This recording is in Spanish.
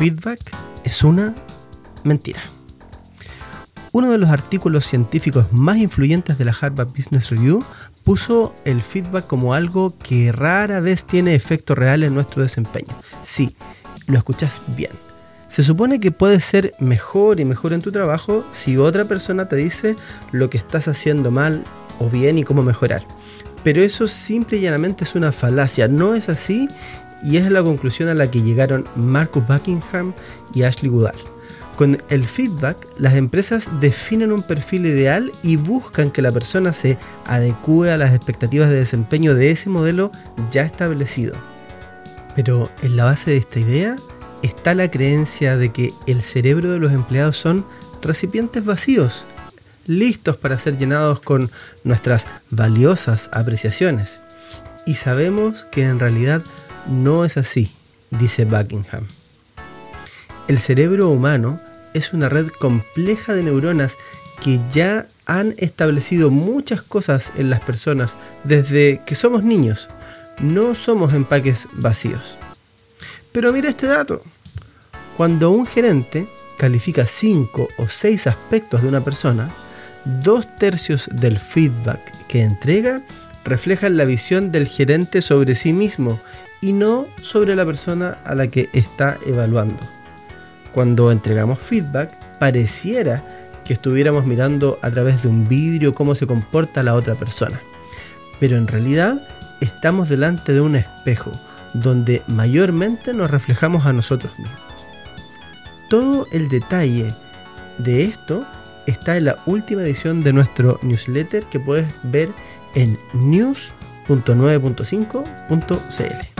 feedback es una mentira. Uno de los artículos científicos más influyentes de la Harvard Business Review puso el feedback como algo que rara vez tiene efecto real en nuestro desempeño. Sí, lo escuchas bien. Se supone que puedes ser mejor y mejor en tu trabajo si otra persona te dice lo que estás haciendo mal o bien y cómo mejorar. Pero eso simple y llanamente es una falacia, no es así y es la conclusión a la que llegaron Marcus Buckingham y Ashley Goodall. Con el feedback, las empresas definen un perfil ideal y buscan que la persona se adecue a las expectativas de desempeño de ese modelo ya establecido. Pero en la base de esta idea está la creencia de que el cerebro de los empleados son recipientes vacíos, listos para ser llenados con nuestras valiosas apreciaciones. Y sabemos que en realidad no es así, dice Buckingham. El cerebro humano es una red compleja de neuronas que ya han establecido muchas cosas en las personas desde que somos niños. No somos empaques vacíos. Pero mira este dato. Cuando un gerente califica 5 o 6 aspectos de una persona, dos tercios del feedback que entrega reflejan la visión del gerente sobre sí mismo y no sobre la persona a la que está evaluando. Cuando entregamos feedback, pareciera que estuviéramos mirando a través de un vidrio cómo se comporta la otra persona. Pero en realidad estamos delante de un espejo donde mayormente nos reflejamos a nosotros mismos. Todo el detalle de esto está en la última edición de nuestro newsletter que puedes ver en news.9.5.cl.